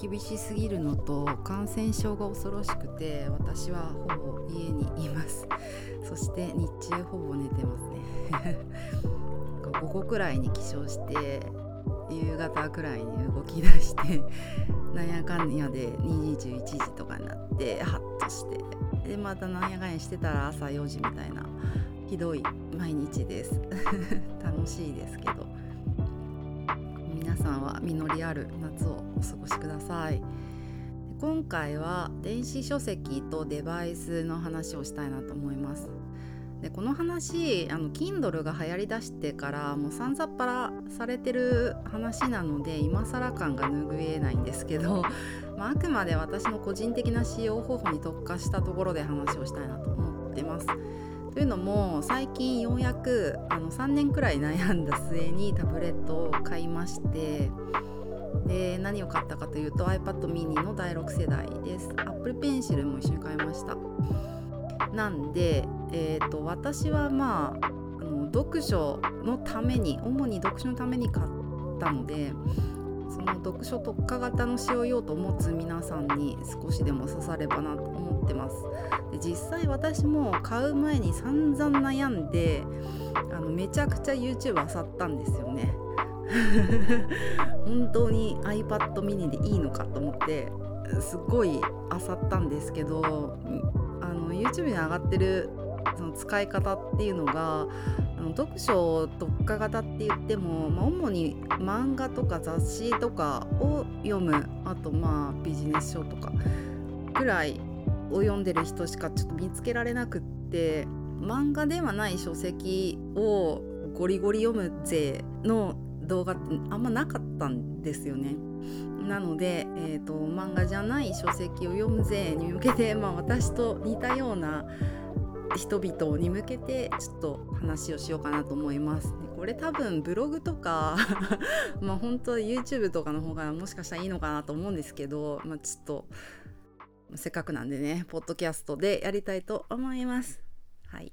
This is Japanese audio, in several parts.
厳しすぎるのと感染症が恐ろしくて私はほぼ家にいます。そして日中ほぼ寝てますね。午後くらいに起床して夕方くらいに動き出してなんやかんやで21時とかになってハッとして。でまたなんやかんやしてたら朝4時みたいなひどい毎日です。楽しいですけど。さんは実りある夏をお過ごしください今回は電子書籍とデバイスの話をしたいなと思いますでこの話あの Kindle が流行りだしてからもうさんざっぱらされてる話なので今更感が拭えないんですけど、まあ、あくまで私の個人的な使用方法に特化したところで話をしたいなと思ってます。というのも最近ようやくあの3年くらい悩んだ末にタブレットを買いましてで何を買ったかというと iPad mini の第6世代です。Apple Pencil も一緒に買いました。なんで、えーと、私はまああの読書のために主に読書のために買ったのでその読書特化型の使用用途を持つ皆さんに少しでも刺さればなと思ってます。で実際私も買う前に散々悩んであのめちゃくちゃ YouTube 漁ったんですよね。本当に iPad mini でいいのかと思ってすっごい漁ったんですけどあの YouTube に上がってるその使い方っていうのがあの読書特化型って言っても、まあ、主に漫画とか雑誌とかを読むあとまあビジネス書とかぐらいを読んでる人しかちょっと見つけられなくって漫画ではない書籍をゴリゴリ読むぜの動画ってあんまなかったんですよね。なので、えーと、漫画じゃない書籍を読むぜに向けて、まあ、私と似たような人々に向けてちょっと話をしようかなと思います。これ多分ブログとか まあ本当 YouTube とかの方がもしかしたらいいのかなと思うんですけど、まあ、ちょっとせっかくなんでねポッドキャストでやりたいと思います。はい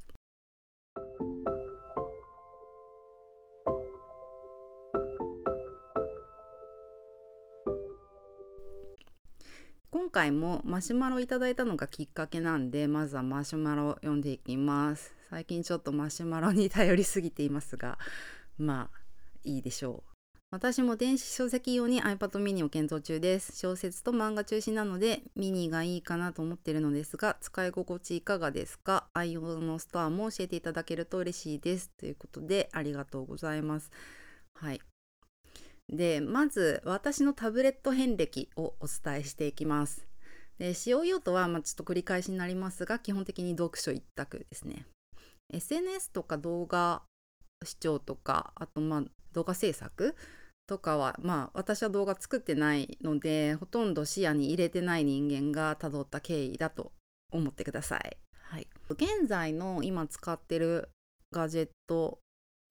今回もマシュマロいただいたのがきっかけなんでまずはマシュマロ読んでいきます。最近ちょっとマシュマロに頼りすぎていますがまあいいでしょう。私も電子書籍用に iPad mini を検討中です。小説と漫画中心なのでミニがいいかなと思っているのですが使い心地いかがですか？愛用のストアも教えていただけると嬉しいです。ということでありがとうございます。はい。でまず私のタブレット遍歴をお伝えしていきます。で使用用途は、まあ、ちょっと繰り返しになりますが基本的に読書一択ですね。SNS とか動画視聴とかあとまあ動画制作とかはまあ私は動画作ってないのでほとんど視野に入れてない人間がたどった経緯だと思ってください。はい、現在の今使ってるガジェット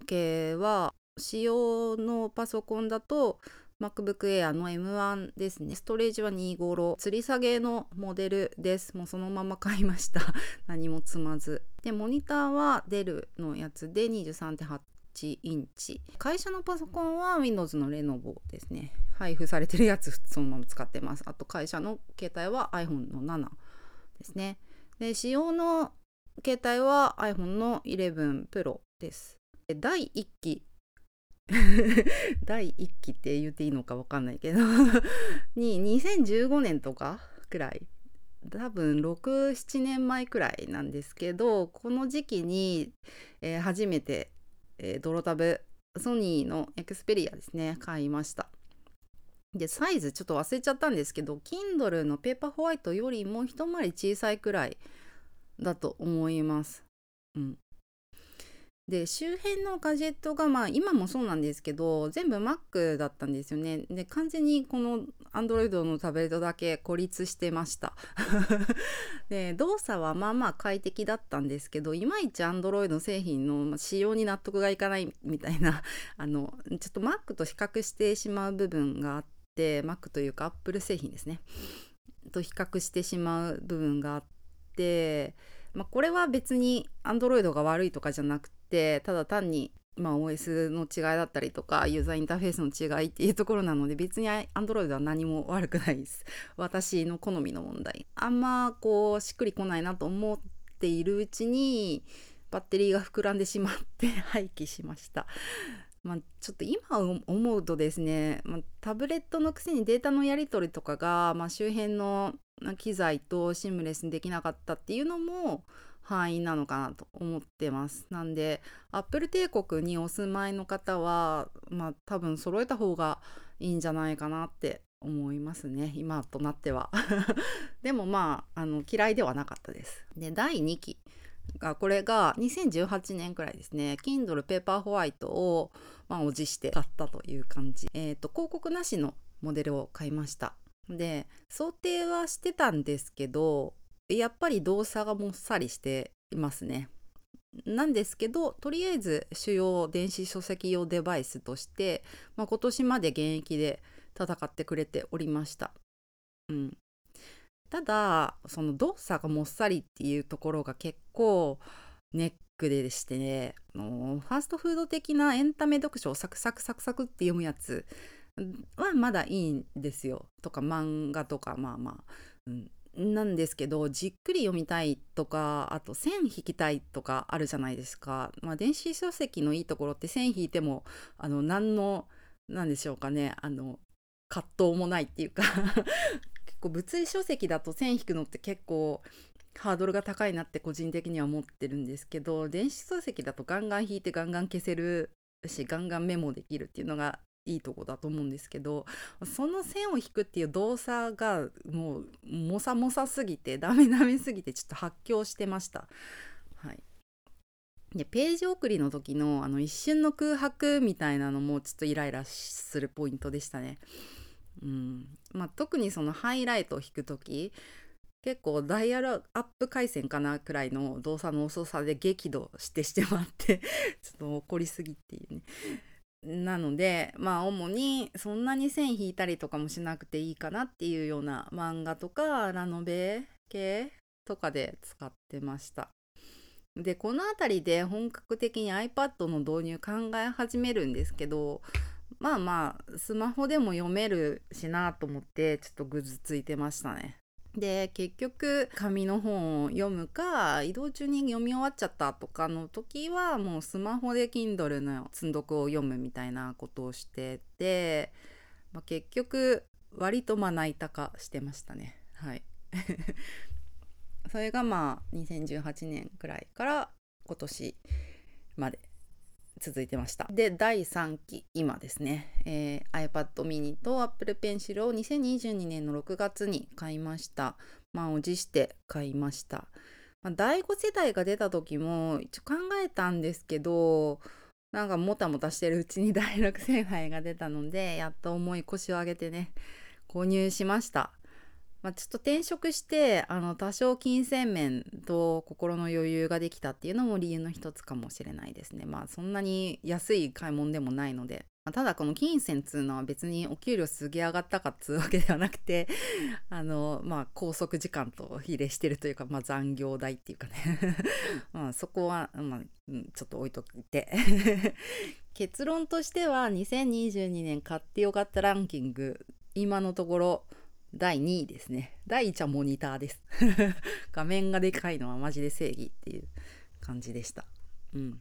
系は使用のパソコンだと MacBook Air の M1 ですね。ストレージは25吊り下げのモデルです。もうそのまま買いました。何も積まず。で、モニターはデルのやつで23.8インチ。会社のパソコンは Windows のレノボですね。配布されてるやつそのまま使ってます。あと会社の携帯は iPhone の7ですね。で、使用の携帯は iPhone の11 Pro です。第1期 第1期って言っていいのか分かんないけど。に2015年とかくらい。多分67年前くらいなんですけどこの時期に、えー、初めて、えー、ドロタブソニーのエクスペリアですね買いました。でサイズちょっと忘れちゃったんですけど Kindle のペーパーホワイトよりも一回り小さいくらいだと思います、うん、で周辺のガジェットがまあ今もそうなんですけど全部 Mac だったんですよね。で完全にこの Android のタブレットだけ孤立してました。で動作はまあまあ快適だったんですけどいまいち Android 製品の仕様に納得がいかないみたいな あのちょっと Mac と比較してしまう部分があって Mac というか Apple 製品ですね。と比較してしまう部分があってまあ、これは別に Android が悪いとかじゃなくってただ単にまあ、OS の違いだったりとかユーザーインターフェースの違いっていうところなので別に Android は何も悪くないです。私の好みの問題。あんまこうしっくりこないなと思っているうちにバッテリーが膨らんでしまって 廃棄しました。まあ、ちょっと今思うとですね、まあ、タブレットのくせにデータのやり取りとかが、まあ、周辺の機材とシームレスにできなかったっていうのも範囲なのかなと思ってます。なんで、アップル帝国にお住まいの方は、まあ多分揃えた方がいいんじゃないかなって思いますね。今となっては。でもまあ、あの嫌いではなかったです。で、第2期が、これが2018年くらいですね。Kindle Paperwhite を、まあ、おじして買ったという感じ。えっ、ー、と、広告なしのモデルを買いました。で、想定はしてたんですけど、やっぱり動作がもっさりしていますね。なんですけどとりあえず主要電子書籍用デバイスとして、まあ、今年まで現役で戦ってくれておりました。うん、ただその動作がもっさりっていうところが結構ネックでしてねファーストフード的なエンタメ読書をサクサクサクサクって読むやつはまだいいんですよ。とか漫画とかまあまあ、うん、なんですけどじっくり読みたいとかあと線引きたいとかあるじゃないですか。まあ、電子書籍のいいところって線引いてもあの何の何でしょうかねあの葛藤もないっていうか 結構物理書籍だと線引くのって結構ハードルが高いなって個人的には思ってるんですけど電子書籍だとガンガン引いてガンガン消せるしガンガンメモできるっていうのがいいとこだと思うんですけどその線を引くっていう動作がもうもさもさすぎて ダメダメすぎてちょっと発狂してました。はい、でページ送りの時のあの一瞬の空白みたいなのもちょっとイライラするポイントでしたね。うんまあ、特にそのハイライトを引く時結構ダイヤルアップ回線かなくらいの動作の遅さで激怒してしてまって ちょっと怒りすぎっていうねなのでまあ主にそんなに線引いたりとかもしなくていいかなっていうような漫画とかラノベ系とかで使ってました。でこの辺りで本格的に iPad の導入考え始めるんですけどまあまあスマホでも読めるしなと思ってちょっとぐずついてましたね。で結局紙の本を読むか移動中に読み終わっちゃったとかの時はもうスマホで Kindle の積読を読むみたいなことをしてて、まあ、結局割とまな板化してましたね。はい。それがまあ2018年くらいから今年まで。続いてました。で、第3期、今ですね、えー、iPad mini と Apple Pencil を2022年の6月に買いました。満を持して買いました。まあ、第5世代が出た時も一応考えたんですけど、なんかもたもたしてるうちに第6世代が出たので、やっと重い腰を上げてね、購入しました。まあ、ちょっと転職してあの多少金銭面と心の余裕ができたっていうのも理由の一つかもしれないですね。まあそんなに安い買い物でもないので。まあ、ただこの金銭っつうのは別にお給料すげ上がったかっつうわけではなくて あのまあ拘束時間と比例してるというか、まあ、残業代っていうかね まあそこは、まあ、ちょっと置いといて 結論としては2022年買ってよかったランキング今のところ第2位ですね。第1はモニターです。画面がでかいのはマジで正義っていう感じでした。うん。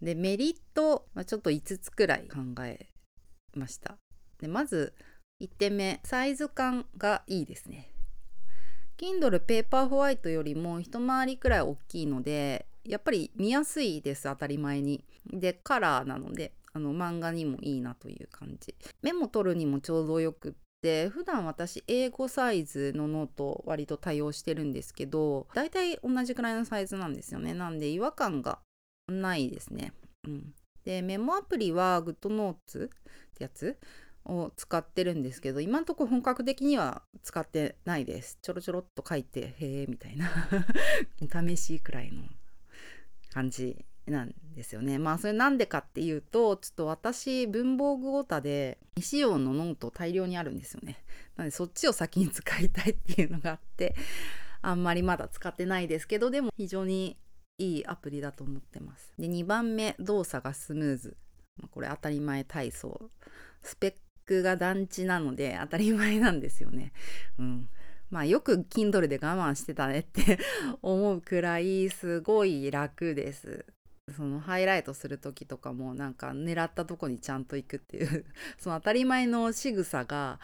で、メリットはちょっと5つくらい考えました。で、まず1点目、サイズ感がいいですね。Kindle Paperwhite よりも一回りくらい大きいので、やっぱり見やすいです、当たり前に。で、カラーなので、あの漫画にもいいなという感じ。メモ取るにもちょうどよくって普段私 A5サイズのノート割と対応してるんですけど大体同じくらいのサイズなんですよね。なんで違和感がないですね、うん、でメモアプリは GoodNotes ってやつを使ってるんですけど今んとこ本格的には使ってないです。ちょろちょろっと書いてへえみたいな。試しくらいの感じ。なんですよね。まあそれなんでかっていうとちょっと私文房具オタで未使用のノート大量にあるんですよね。なのでそっちを先に使いたいっていうのがあってあんまりまだ使ってないですけどでも非常にいいアプリだと思ってます。で2番目動作がスムーズ。これ当たり前体操。スペックが団地なので当たり前なんですよね。うん。まあよく Kindle で我慢してたねって 思うくらいすごい楽です。そのハイライトする時とかもなんか狙ったとこにちゃんと行くっていう。その当たり前の仕草が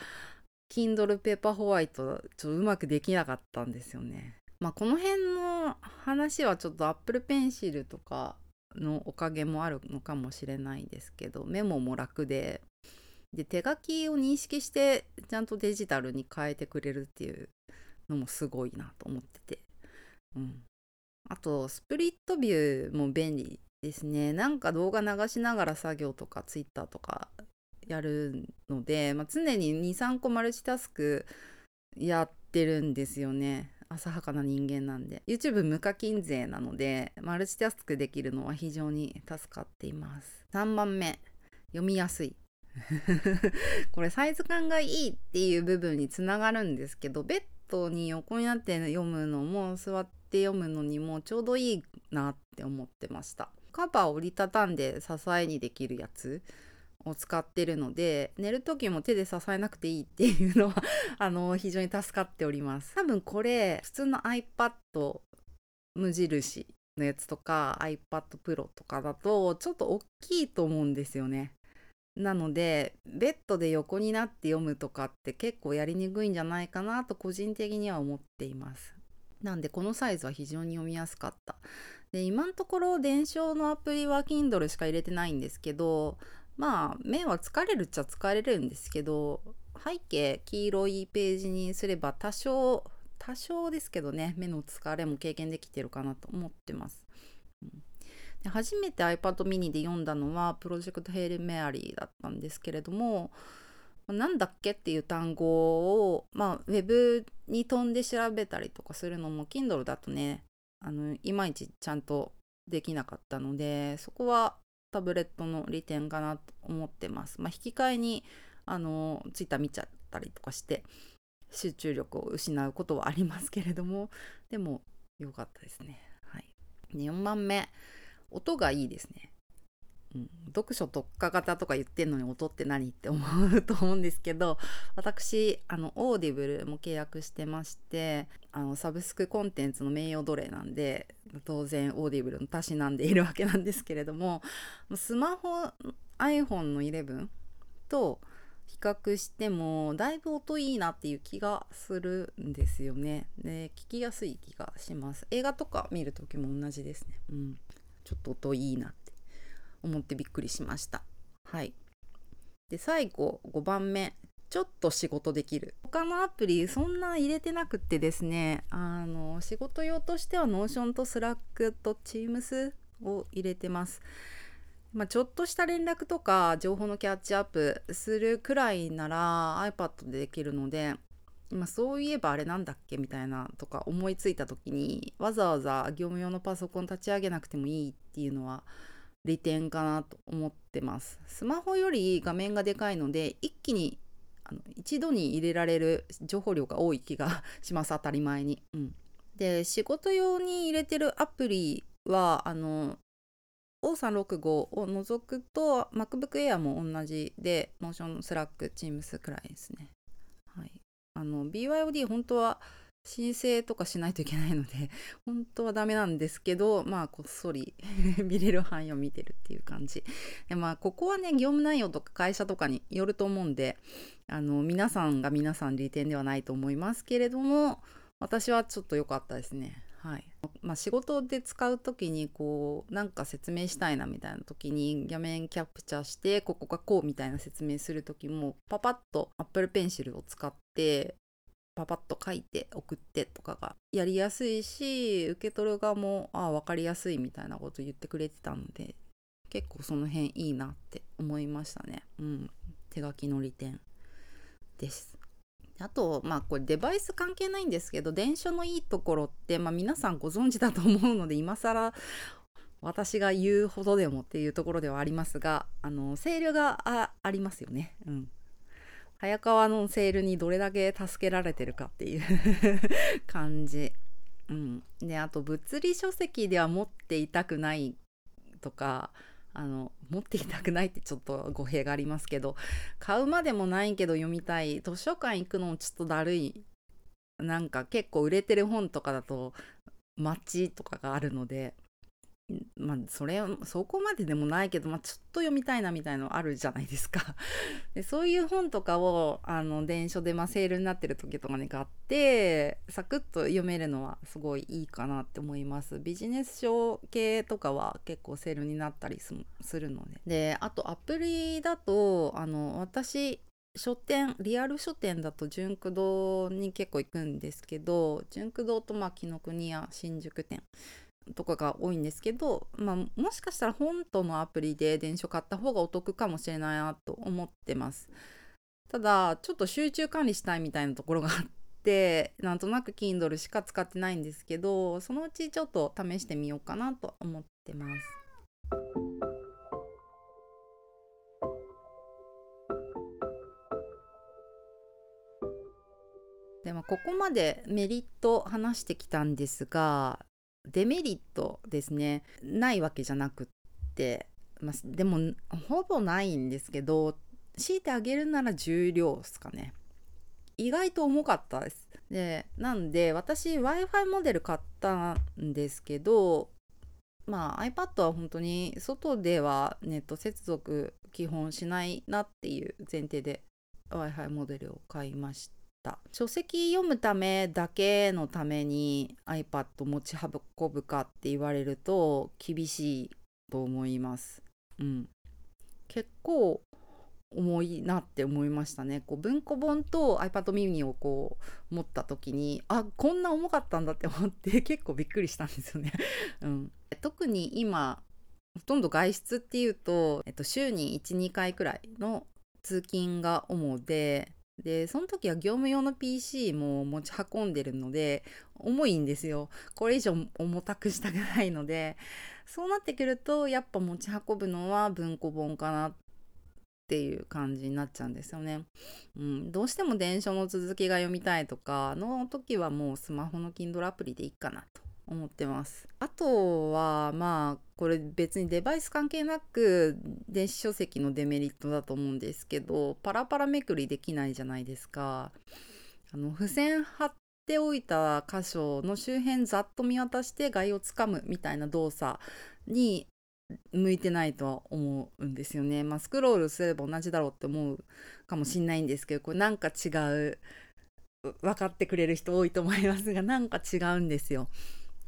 Kindle ペーパーホワイトちょっとうまくできなかったんですよね。まあこの辺の話はちょっと Apple Pencil とかのおかげもあるのかもしれないですけどメモも楽で。で手書きを認識してちゃんとデジタルに変えてくれるっていうのもすごいなと思ってて、うん、あとスプリットビューも便利ですね。なんか動画流しながら作業とか Twitter とかやるので、まあ、常に23個マルチタスクやってるんですよね。浅はかな人間なんで。YouTube 無課金税なのでマルチタスクできるのは非常に助かっています。3番目。読みやすい。これサイズ感がいいっていう部分につながるんですけどベッドに横になって読むのも座っって読むのにもちょうどいいなって思ってました。カバーを折りたたんで支えにできるやつを使ってるので寝る時も手で支えなくていいっていうのは あの非常に助かっております。多分これ普通の iPad 無印のやつとか iPad Pro とかだとちょっと大きいと思うんですよね。なのでベッドで横になって読むとかって結構やりにくいんじゃないかなと個人的には思っています。なんでこのサイズは非常に読みやすかった。で今のところ伝承のアプリは Kindle しか入れてないんですけどまあ目は疲れるっちゃ疲れるんですけど背景黄色いページにすれば多少多少ですけどね目の疲れも経験できてるかなと思ってます、で初めて iPad mini で読んだのはプロジェクトヘイルメアリーだったんですけれどもなんだっけっていう単語を、まあ、ウェブに飛んで調べたりとかするのも Kindle だとねあのいまいちちゃんとできなかったのでそこはタブレットの利点かなと思ってます。まあ、引き換えにあのツイッター見ちゃったりとかして集中力を失うことはありますけれどもでも良かったですね。はい、4番目音がいいですね。読書特化型とか言ってんのに音って何って思うと思うんですけど私あのオーディブルも契約してましてあのサブスクコンテンツの名誉奴隷なんで当然オーディブルもたしなんでいるわけなんですけれどもスマホ iPhone の11と比較してもだいぶ音いいなっていう気がするんですよね。で聞きやすい気がします。映画とか見る時も同じですね。うん、ちょっと音いいな思ってびっくりしました。はい。で最後5番目ちょっと仕事できる他のアプリそんな入れてなくってですねあの仕事用としては Notion と Slack と Teams を入れてます。まあ、ちょっとした連絡とか情報のキャッチアップするくらいなら iPad でできるので、まあ、そういえばあれなんだっけ？みたいなとか思いついた時にわざわざ業務用のパソコン立ち上げなくてもいいっていうのは利点かなと思ってます。スマホより画面がでかいので一気にあの一度に入れられる情報量が多い気がします当たり前に。うん、で仕事用に入れてるアプリはあの O365 を除くと MacBook Air も同じで Motion、Slack、Teams くらいですね。はい、BYOD 本当は申請とかしないといけないので 本当はダメなんですけどまあこっそり 見れる範囲を見てるっていう感じ。でまあここはね業務内容とか会社とかによると思うんであの皆さんが皆さん利点ではないと思いますけれども私はちょっと良かったですね。はい。まあ、仕事で使う時にこうなんか説明したいなみたいな時に画面キャプチャーしてここがこうみたいな説明する時もパパッと Apple Pencil を使ってパパッと書いて送ってとかがやりやすいし受け取る側もああ分かりやすいみたいなこと言ってくれてたので結構その辺いいなって思いましたね。うん、手書きの利点です。あとまあこれデバイス関係ないんですけど電書のいいところって、まあ、皆さんご存知だと思うので今更私が言うほどでもっていうところではありますがあのセールがありますよね。うん早川のセールにどれだけ助けられてるかっていう 感じ。うん、であと物理書籍では持っていたくないとかあの持っていたくないってちょっと語弊がありますけど買うまでもないけど読みたい。図書館行くのもちょっとだるい。なんか結構売れてる本とかだと街とかがあるのでまあそれそこまででもないけど、まあ、ちょっと読みたいなみたいのあるじゃないですか。でそういう本とかをあの電書で、まあ、セールになってる時とかに買ってサクッと読めるのはすごいいいかなって思います。ビジネス書系とかは結構セールになったりするので。であとアプリだとあの私書店リアル書店だと純駆堂に結構行くんですけど純駆堂とまあ紀ノ国屋新宿店とかが多いんですけど、まあ、もしかしたら本とのアプリで電書買った方がお得かもしれないなと思ってます。ただちょっと集中管理したいみたいなところがあってなんとなく Kindle しか使ってないんですけどそのうちちょっと試してみようかなと思ってます。でもここまでメリット話してきたんですがデメリットですね。ないわけじゃなくって、まあ、でもほぼないんですけど強いてあげるなら重量ですかね。意外と重かったです。でなんで私 w i f i モデル買ったんですけどまあ iPad は本当に外ではネット接続基本しないなっていう前提で w i f i モデルを買いまし書籍読むためだけのために iPad 持ち運ぶかって言われると厳しいと思います。うん、結構重いなって思いましたね。こう文庫本と iPad mini をこう持った時にあこんな重かったんだって思って 結構びっくりしたんですよね。うん、特に今ほとんど外出っていうと、えっと、週に12回くらいの通勤が主ででその時は業務用の PC も持ち運んでるので重いんですよ。これ以上重たくしたくないので。そうなってくるとやっぱ持ち運ぶのは文庫本かなっていう感じになっちゃうんですよね、うん、どうしても電書の続きが読みたいとかの時はもうスマホの Kindle アプリでいいかなと。思ってます。あとはまあこれ別にデバイス関係なく電子書籍のデメリットだと思うんですけどパラパラめくりできないじゃないですか。あの付箋貼っておいた箇所の周辺ざっと見渡して概をつかむみたいな動作に向いてないとは思うんですよね。まあ、スクロールすれば同じだろうって思うかもしんないんですけどこれなんか違う分かってくれる人多いと思いますがなんか違うんですよ。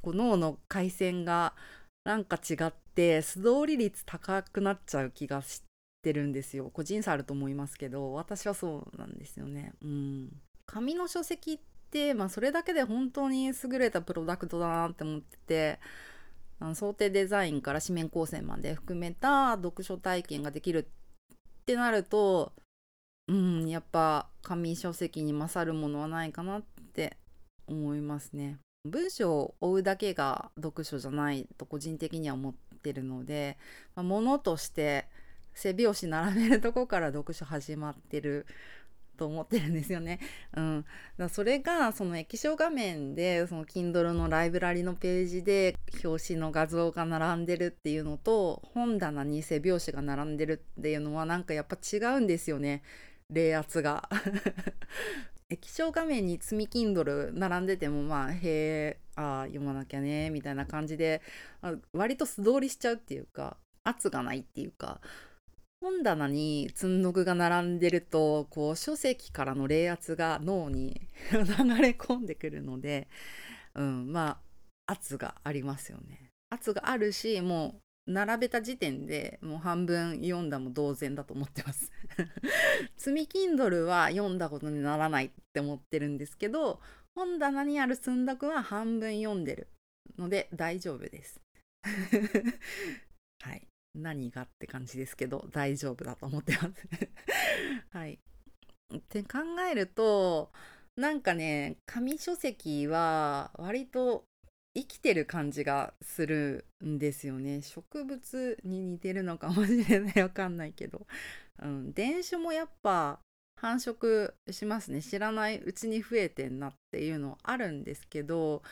こう脳の回線がなんか違って素通り率高くなっちゃう気がしてるんですよ。個人差あると思いますけど私はそうなんですよね。うん。紙の書籍って、まあ、それだけで本当に優れたプロダクトだなって思っててあの想定デザインから紙面構成まで含めた読書体験ができるってなるとうんやっぱ紙書籍に勝るものはないかなって思いますね。文章を追うだけが読書じゃないと個人的には思ってるので、まあ、物として背拍子並べるとこから読書始まってると思ってるんですよね。うん、だそれがその液晶画面でその Kindle のライブラリのページで表紙の画像が並んでるっていうのと本棚に背拍子が並んでるっていうのはなんかやっぱ違うんですよね冷圧が。液晶画面に積み Kindle 並んでてもまあへえああ読まなきゃねみたいな感じで割と素通りしちゃうっていうか圧がないっていうか本棚に積んどくが並んでるとこう書籍からの冷圧が脳に 流れ込んでくるので、うん、まあ圧がありますよね。圧があるしも並べた時点でもう半分読んだも同然だと思ってます。積み Kindle は読んだことにならないって思ってるんですけど本棚にある積んどくは半分読んでるので大丈夫です。はい。何がって感じですけど大丈夫だと思ってます。はい。って考えるとなんかね紙書籍は割と生きてる感じがするんですよね。植物に似てるのかもしれない。わかんないけど、うん、電子もやっぱ繁殖しますね。知らないうちに増えてんなっていうのあるんですけど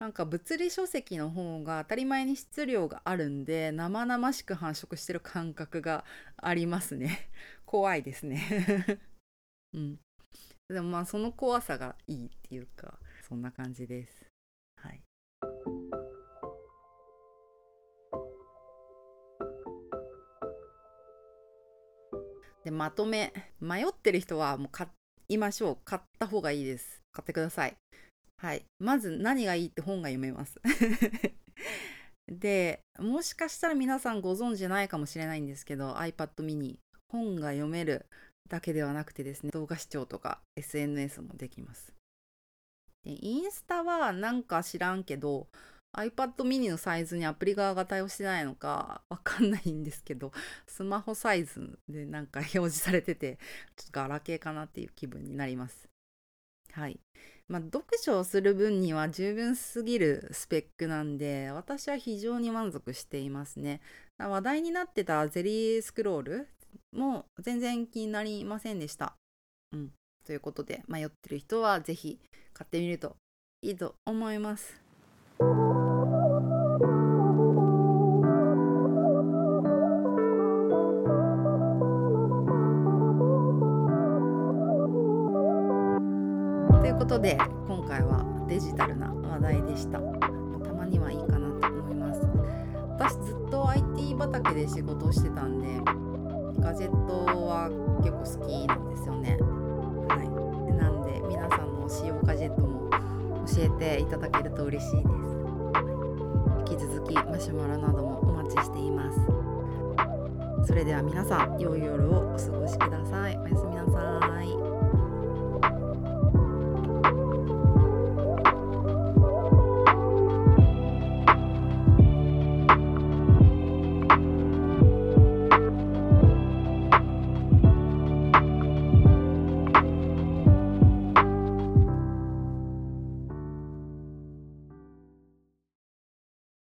なんか物理書籍の方が当たり前に質量があるんで生々しく繁殖してる感覚がありますね。怖いですね。うん。でもまあその怖さがいいっていうかそんな感じです。でまとめ。迷ってる人はもう買いましょう。買った方がいいです。買ってください。はい。まず何がいいって本が読めます。でもしかしたら皆さんご存知ないかもしれないんですけど iPad mini 本が読めるだけではなくてですね動画視聴とか SNS もできます。インスタはなんか知らんけど iPad mini のサイズにアプリ側が対応してないのかわかんないんですけどスマホサイズでなんか表示されててちょっとガラケーかなっていう気分になります。はい。まあ読書をする分には十分すぎるスペックなんで私は非常に満足していますね。話題になってたゼリースクロールも全然気になりませんでした。うん。ということで迷ってる人は是非買ってみるといいと思います。ということで今回はデジタルな話題でした。たまにはいいかなと思います。私ずっと IT 畑で仕事をしてたんでガジェットは結構好きなんですよね。はい。なんで皆さんの使用ガジェットも教えていただけると嬉しいです。引き続きマシュマロなどもお待ちしています。それでは皆さん良い夜をお過ごしください。おやすみなさい。